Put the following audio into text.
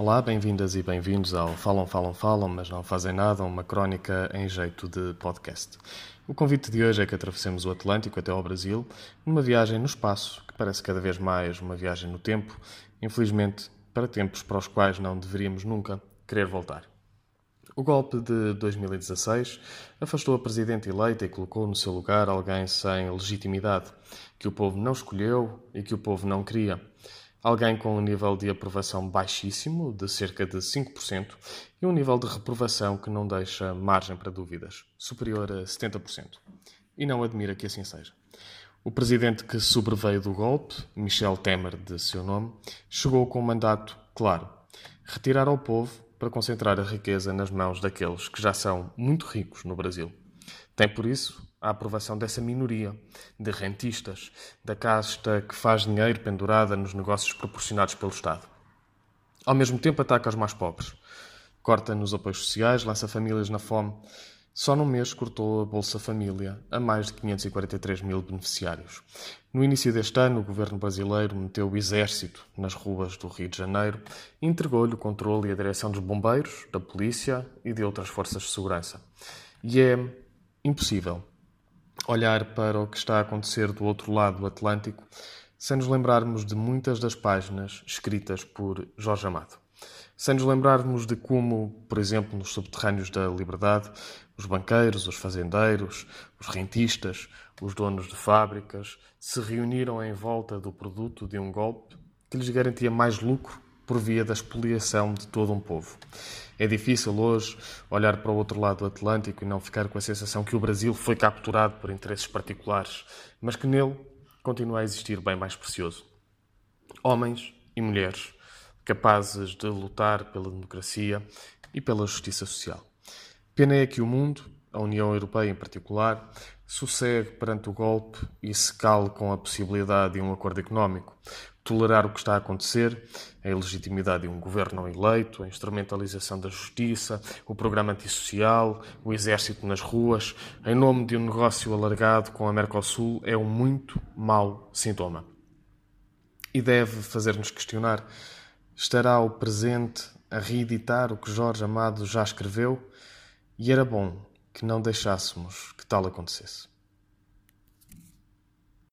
Olá, bem-vindas e bem-vindos ao Falam, Falam, Falam, mas não fazem nada, uma crónica em jeito de podcast. O convite de hoje é que atravessemos o Atlântico até ao Brasil, numa viagem no espaço, que parece cada vez mais uma viagem no tempo, infelizmente para tempos para os quais não deveríamos nunca querer voltar. O golpe de 2016 afastou a presidente eleita e colocou no seu lugar alguém sem legitimidade, que o povo não escolheu e que o povo não queria. Alguém com um nível de aprovação baixíssimo, de cerca de 5%, e um nível de reprovação que não deixa margem para dúvidas, superior a 70%. E não admira que assim seja. O presidente que sobreveio do golpe, Michel Temer, de seu nome, chegou com um mandato claro: retirar ao povo para concentrar a riqueza nas mãos daqueles que já são muito ricos no Brasil. Tem por isso a aprovação dessa minoria de rentistas, da casta que faz dinheiro pendurada nos negócios proporcionados pelo Estado. Ao mesmo tempo, ataca os mais pobres. Corta nos apoios sociais, lança famílias na fome. Só num mês cortou a Bolsa Família a mais de 543 mil beneficiários. No início deste ano, o governo brasileiro meteu o exército nas ruas do Rio de Janeiro e entregou-lhe o controle e a direção dos bombeiros, da polícia e de outras forças de segurança. E é impossível olhar para o que está a acontecer do outro lado do Atlântico sem nos lembrarmos de muitas das páginas escritas por Jorge Amado. Sem nos lembrarmos de como, por exemplo, nos subterrâneos da liberdade, os banqueiros, os fazendeiros, os rentistas, os donos de fábricas se reuniram em volta do produto de um golpe que lhes garantia mais lucro por via da expoliação de todo um povo. É difícil hoje olhar para o outro lado do Atlântico e não ficar com a sensação que o Brasil foi capturado por interesses particulares, mas que nele continua a existir bem mais precioso. Homens e mulheres capazes de lutar pela democracia e pela justiça social. Pena é que o mundo, a União Europeia em particular, sossegue perante o golpe e se cale com a possibilidade de um acordo económico, tolerar o que está a acontecer, a ilegitimidade de um governo não eleito, a instrumentalização da justiça, o programa antissocial, o exército nas ruas, em nome de um negócio alargado com a Mercosul, é um muito mau sintoma. E deve fazer-nos questionar: estará o presente a reeditar o que Jorge Amado já escreveu? E era bom que não deixássemos que tal acontecesse.